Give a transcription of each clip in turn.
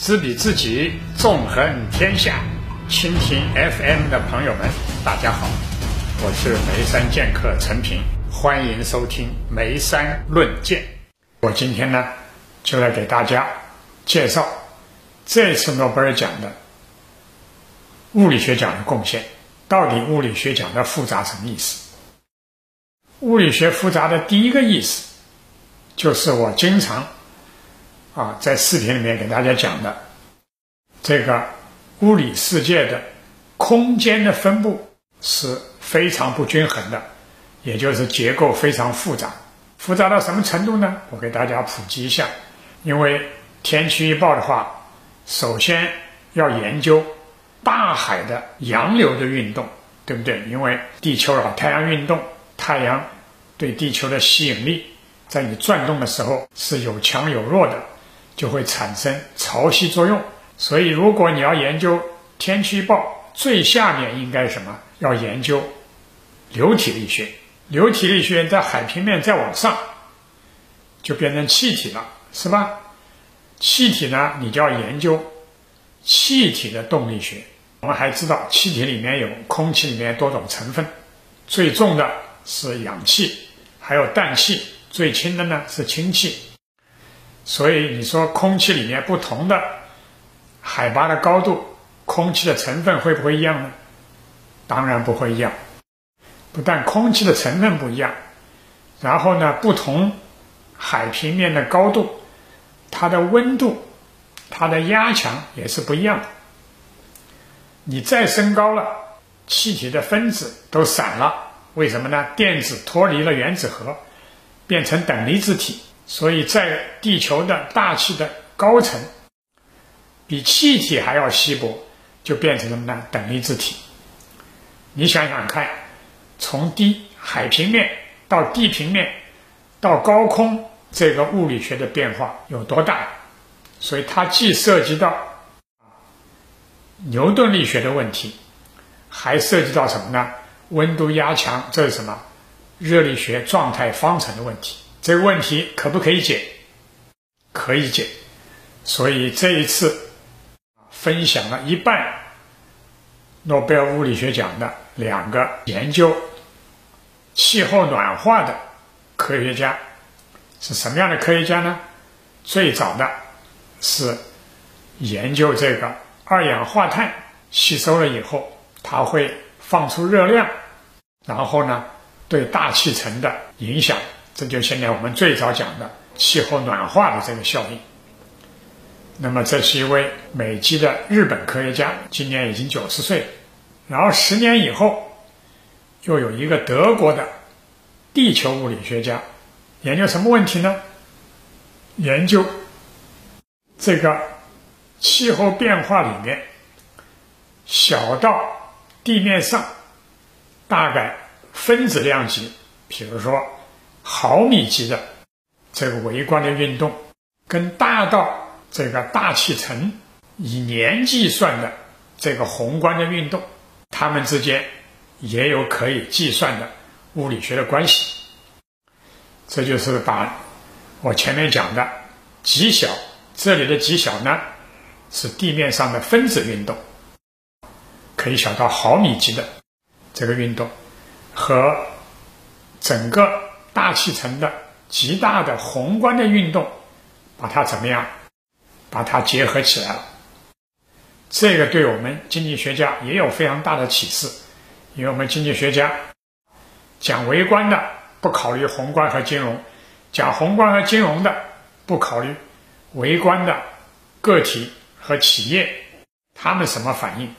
知彼知己，纵横天下。蜻蜓 FM 的朋友们，大家好，我是眉山剑客陈平，欢迎收听《眉山论剑》。我今天呢，就来给大家介绍这次诺贝尔奖的物理学奖的贡献。到底物理学奖的复杂什么意思？物理学复杂的第一个意思，就是我经常啊在视频里面给大家讲的这个物理世界的空间的分布是非常不均衡的，也就是结构非常复杂。复杂到什么程度呢？我给大家普及一下。因为天气预报的话，首先要研究。大海的洋流的运动，对不对？因为地球啊，太阳运动，太阳对地球的吸引力，在你转动的时候是有强有弱的，就会产生潮汐作用。所以，如果你要研究天气预报，最下面应该什么？要研究流体力学。流体力学在海平面再往上，就变成气体了，是吧？气体呢，你就要研究。气体的动力学，我们还知道气体里面有空气里面多种成分，最重的是氧气，还有氮气，最轻的呢是氢气。所以你说空气里面不同的海拔的高度，空气的成分会不会一样呢？当然不会一样。不但空气的成分不一样，然后呢，不同海平面的高度，它的温度。它的压强也是不一样的。你再升高了，气体的分子都散了，为什么呢？电子脱离了原子核，变成等离子体。所以在地球的大气的高层，比气体还要稀薄，就变成什么呢？等离子体。你想想看，从低海平面到地平面到高空，这个物理学的变化有多大？所以它既涉及到牛顿力学的问题，还涉及到什么呢？温度压强，这是什么？热力学状态方程的问题。这个问题可不可以解？可以解。所以这一次分享了一半诺贝尔物理学奖的两个研究气候暖化的科学家是什么样的科学家呢？最早的。是研究这个二氧化碳吸收了以后，它会放出热量，然后呢对大气层的影响，这就现在我们最早讲的气候暖化的这个效应。那么这是一位美籍的日本科学家，今年已经九十岁。然后十年以后，又有一个德国的地球物理学家，研究什么问题呢？研究。这个气候变化里面，小到地面上大概分子量级，比如说毫米级的这个微观的运动，跟大到这个大气层以年计算的这个宏观的运动，它们之间也有可以计算的物理学的关系。这就是把我前面讲的极小。这里的极小呢，是地面上的分子运动，可以小到毫米级的这个运动，和整个大气层的极大的宏观的运动，把它怎么样？把它结合起来了。这个对我们经济学家也有非常大的启示，因为我们经济学家讲微观的不考虑宏观和金融，讲宏观和金融的不考虑。微观的个体和企业，他们什么反应？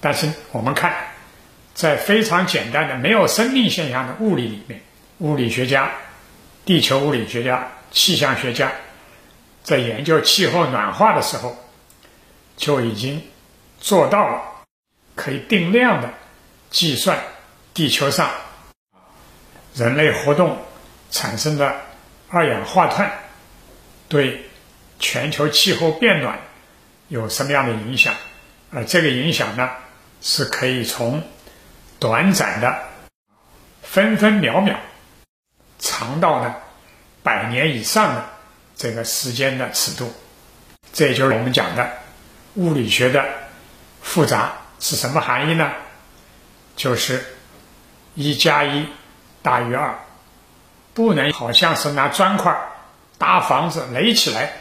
但是我们看，在非常简单的没有生命现象的物理里面，物理学家、地球物理学家、气象学家在研究气候暖化的时候，就已经做到了可以定量的计算地球上人类活动产生的二氧化碳对。全球气候变暖有什么样的影响？而这个影响呢，是可以从短暂的分分秒秒，长到呢百年以上的这个时间的尺度。这就是我们讲的物理学的复杂是什么含义呢？就是一加一大于二，不能好像是拿砖块搭房子垒起来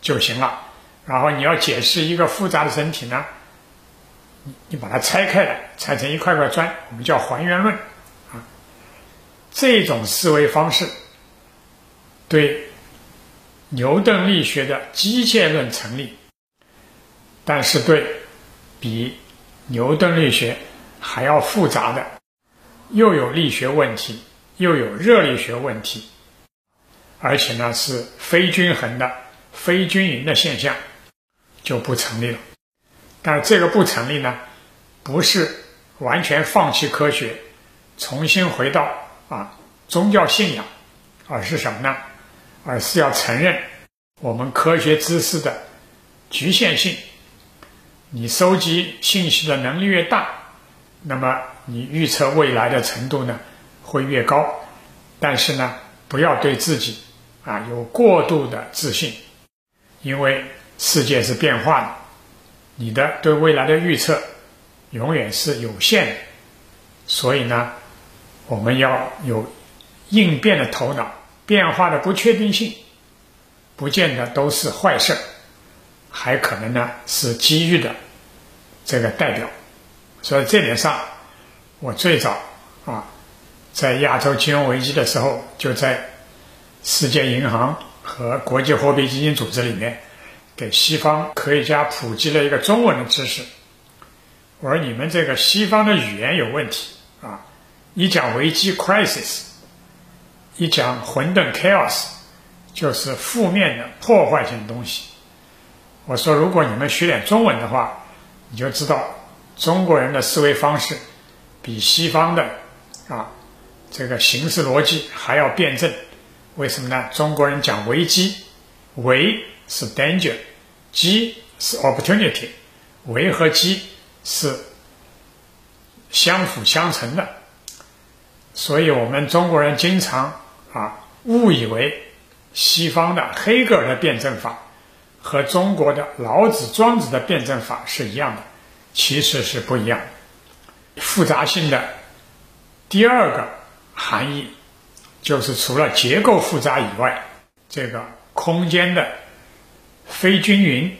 就行了。然后你要解释一个复杂的身体呢，你你把它拆开来，拆成一块块砖，我们叫还原论。这种思维方式对牛顿力学的机械论成立，但是对比牛顿力学还要复杂的，又有力学问题，又有热力学问题，而且呢是非均衡的、非均匀的现象。就不成立了，但这个不成立呢，不是完全放弃科学，重新回到啊宗教信仰，而是什么呢？而是要承认我们科学知识的局限性。你收集信息的能力越大，那么你预测未来的程度呢会越高。但是呢，不要对自己啊有过度的自信，因为。世界是变化的，你的对未来的预测永远是有限的，所以呢，我们要有应变的头脑。变化的不确定性，不见得都是坏事，还可能呢是机遇的这个代表。所以这点上，我最早啊，在亚洲金融危机的时候，就在世界银行和国际货币基金组织里面。给西方科学家普及了一个中文的知识，我说你们这个西方的语言有问题啊！一讲危机 （crisis），一讲混沌 （chaos），就是负面的破坏性的东西。我说，如果你们学点中文的话，你就知道中国人的思维方式比西方的啊这个形式逻辑还要辩证。为什么呢？中国人讲危机，危是 danger。机是 opportunity，危和机是相辅相成的，所以我们中国人经常啊误以为西方的黑格尔的辩证法和中国的老子、庄子的辩证法是一样的，其实是不一样。复杂性的第二个含义就是除了结构复杂以外，这个空间的。非均匀、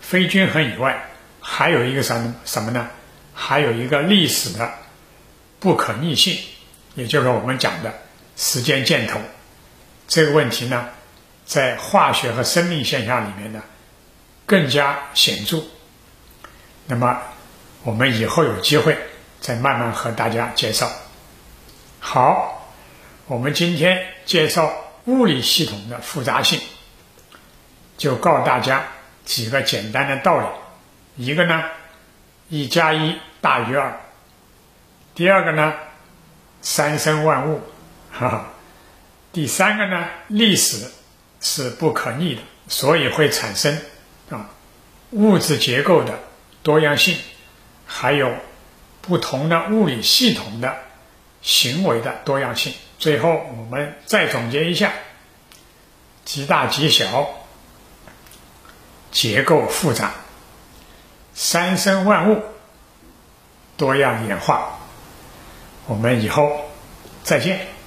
非均衡以外，还有一个什么什么呢？还有一个历史的不可逆性，也就是我们讲的时间箭头。这个问题呢，在化学和生命现象里面呢，更加显著。那么，我们以后有机会再慢慢和大家介绍。好，我们今天介绍物理系统的复杂性。就告诉大家几个简单的道理，一个呢，一加一大于二；第二个呢，三生万物，哈哈；第三个呢，历史是不可逆的，所以会产生啊物质结构的多样性，还有不同的物理系统的行为的多样性。最后，我们再总结一下：极大极小。结构复杂，三生万物，多样演化。我们以后再见。